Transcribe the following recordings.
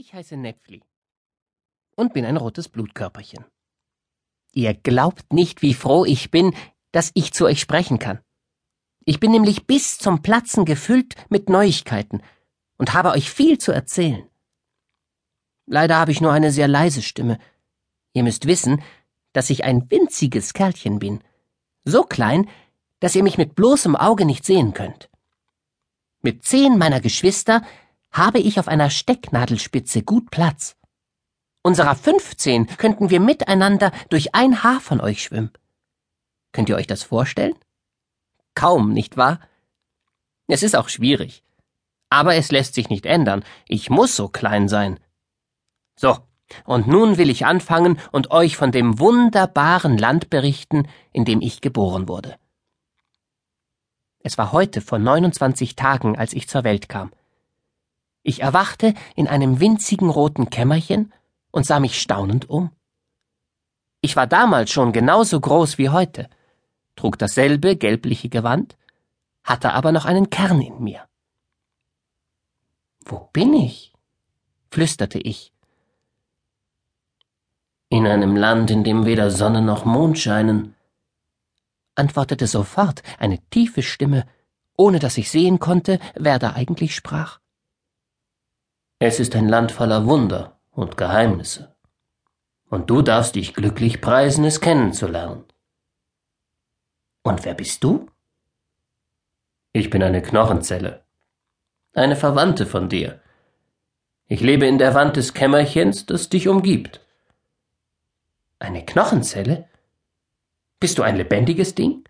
Ich heiße Nepfli und bin ein rotes Blutkörperchen. Ihr glaubt nicht, wie froh ich bin, dass ich zu euch sprechen kann. Ich bin nämlich bis zum Platzen gefüllt mit Neuigkeiten und habe euch viel zu erzählen. Leider habe ich nur eine sehr leise Stimme. Ihr müsst wissen, dass ich ein winziges Kerlchen bin. So klein, dass ihr mich mit bloßem Auge nicht sehen könnt. Mit zehn meiner Geschwister habe ich auf einer Stecknadelspitze gut Platz. Unserer fünfzehn könnten wir miteinander durch ein Haar von euch schwimmen. Könnt ihr euch das vorstellen? Kaum, nicht wahr? Es ist auch schwierig. Aber es lässt sich nicht ändern. Ich muss so klein sein. So, und nun will ich anfangen und euch von dem wunderbaren Land berichten, in dem ich geboren wurde. Es war heute vor 29 Tagen, als ich zur Welt kam. Ich erwachte in einem winzigen roten Kämmerchen und sah mich staunend um. Ich war damals schon genauso groß wie heute, trug dasselbe gelbliche Gewand, hatte aber noch einen Kern in mir. Wo bin ich? flüsterte ich. In einem Land, in dem weder Sonne noch Mond scheinen, antwortete sofort eine tiefe Stimme, ohne dass ich sehen konnte, wer da eigentlich sprach. Es ist ein Land voller Wunder und Geheimnisse. Und du darfst dich glücklich preisen, es kennenzulernen. Und wer bist du? Ich bin eine Knochenzelle. Eine Verwandte von dir. Ich lebe in der Wand des Kämmerchens, das dich umgibt. Eine Knochenzelle? Bist du ein lebendiges Ding?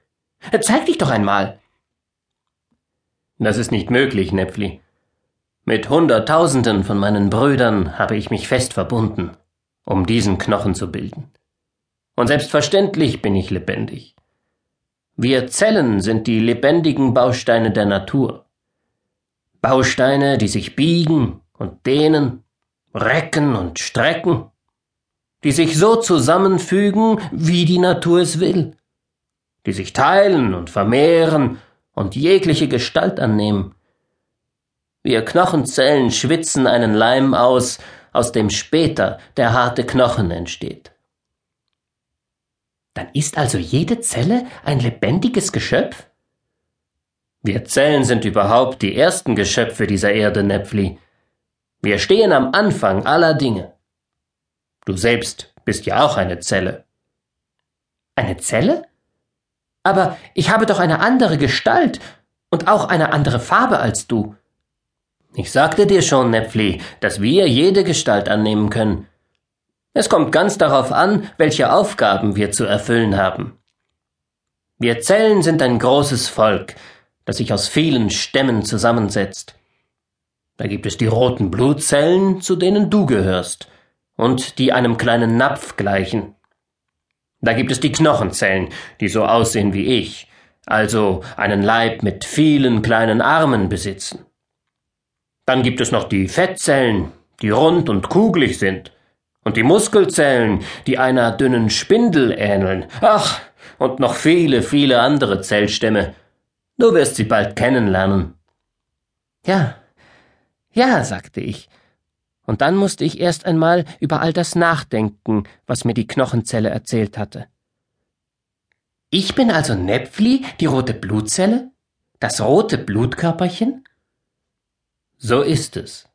Zeig dich doch einmal. Das ist nicht möglich, Nepfli. Mit Hunderttausenden von meinen Brüdern habe ich mich fest verbunden, um diesen Knochen zu bilden. Und selbstverständlich bin ich lebendig. Wir Zellen sind die lebendigen Bausteine der Natur. Bausteine, die sich biegen und dehnen, recken und strecken, die sich so zusammenfügen, wie die Natur es will, die sich teilen und vermehren und jegliche Gestalt annehmen. Wir Knochenzellen schwitzen einen Leim aus, aus dem später der harte Knochen entsteht. Dann ist also jede Zelle ein lebendiges Geschöpf? Wir Zellen sind überhaupt die ersten Geschöpfe dieser Erde, Nepfli. Wir stehen am Anfang aller Dinge. Du selbst bist ja auch eine Zelle. Eine Zelle? Aber ich habe doch eine andere Gestalt und auch eine andere Farbe als du. Ich sagte dir schon, Nepfli, dass wir jede Gestalt annehmen können. Es kommt ganz darauf an, welche Aufgaben wir zu erfüllen haben. Wir Zellen sind ein großes Volk, das sich aus vielen Stämmen zusammensetzt. Da gibt es die roten Blutzellen, zu denen du gehörst, und die einem kleinen Napf gleichen. Da gibt es die Knochenzellen, die so aussehen wie ich, also einen Leib mit vielen kleinen Armen besitzen. Dann gibt es noch die Fettzellen, die rund und kugelig sind. Und die Muskelzellen, die einer dünnen Spindel ähneln. Ach, und noch viele, viele andere Zellstämme. Du wirst sie bald kennenlernen. Ja, ja, sagte ich. Und dann musste ich erst einmal über all das nachdenken, was mir die Knochenzelle erzählt hatte. Ich bin also Nepfli, die rote Blutzelle? Das rote Blutkörperchen? So ist es.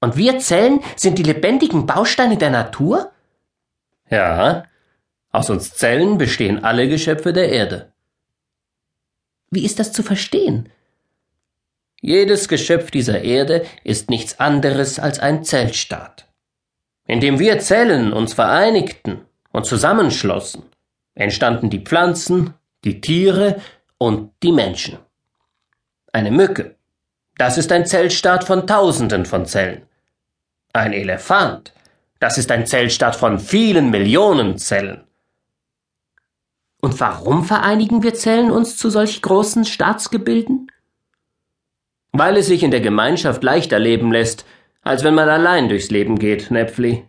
Und wir Zellen sind die lebendigen Bausteine der Natur? Ja, aus uns Zellen bestehen alle Geschöpfe der Erde. Wie ist das zu verstehen? Jedes Geschöpf dieser Erde ist nichts anderes als ein Zellstaat. Indem wir Zellen uns vereinigten und zusammenschlossen, entstanden die Pflanzen, die Tiere und die Menschen. Eine Mücke das ist ein Zellstaat von Tausenden von Zellen. Ein Elefant. Das ist ein Zellstaat von vielen Millionen Zellen. Und warum vereinigen wir Zellen uns zu solch großen Staatsgebilden? Weil es sich in der Gemeinschaft leichter leben lässt, als wenn man allein durchs Leben geht, Nepfli.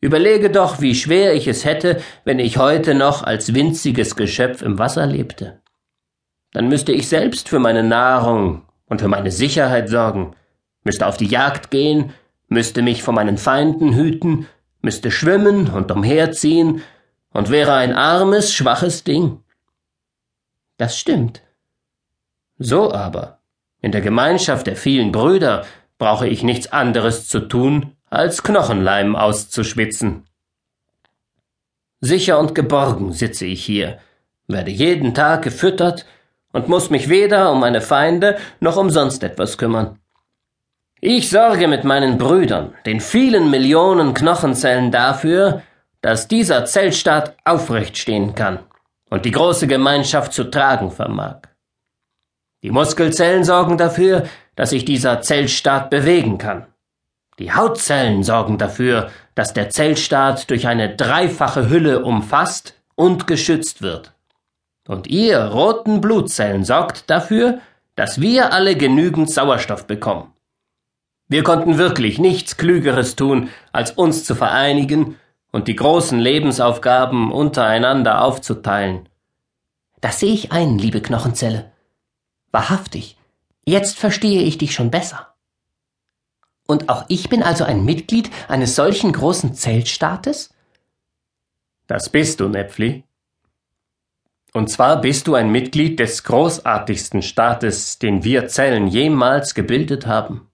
Überlege doch, wie schwer ich es hätte, wenn ich heute noch als winziges Geschöpf im Wasser lebte. Dann müsste ich selbst für meine Nahrung und für meine Sicherheit sorgen. müsste auf die Jagd gehen, müsste mich vor meinen Feinden hüten, müsste schwimmen und umherziehen und wäre ein armes, schwaches Ding. Das stimmt. So aber, in der Gemeinschaft der vielen Brüder brauche ich nichts anderes zu tun, als Knochenleim auszuschwitzen. Sicher und geborgen sitze ich hier, werde jeden Tag gefüttert und muss mich weder um meine Feinde noch um sonst etwas kümmern. Ich sorge mit meinen Brüdern, den vielen Millionen Knochenzellen dafür, dass dieser Zellstaat aufrecht stehen kann und die große Gemeinschaft zu tragen vermag. Die Muskelzellen sorgen dafür, dass sich dieser Zellstaat bewegen kann. Die Hautzellen sorgen dafür, dass der Zellstaat durch eine dreifache Hülle umfasst und geschützt wird. Und ihr roten Blutzellen sorgt dafür, dass wir alle genügend Sauerstoff bekommen. Wir konnten wirklich nichts Klügeres tun, als uns zu vereinigen und die großen Lebensaufgaben untereinander aufzuteilen. Das sehe ich ein, liebe Knochenzelle. Wahrhaftig. Jetzt verstehe ich dich schon besser. Und auch ich bin also ein Mitglied eines solchen großen Zeltstaates? Das bist du, Nepfli. Und zwar bist du ein Mitglied des großartigsten Staates, den wir Zellen jemals gebildet haben.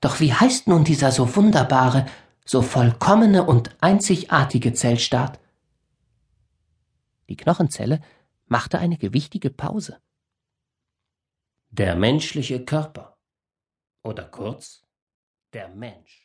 Doch wie heißt nun dieser so wunderbare, so vollkommene und einzigartige Zellstaat? Die Knochenzelle machte eine gewichtige Pause. Der menschliche Körper oder kurz der Mensch.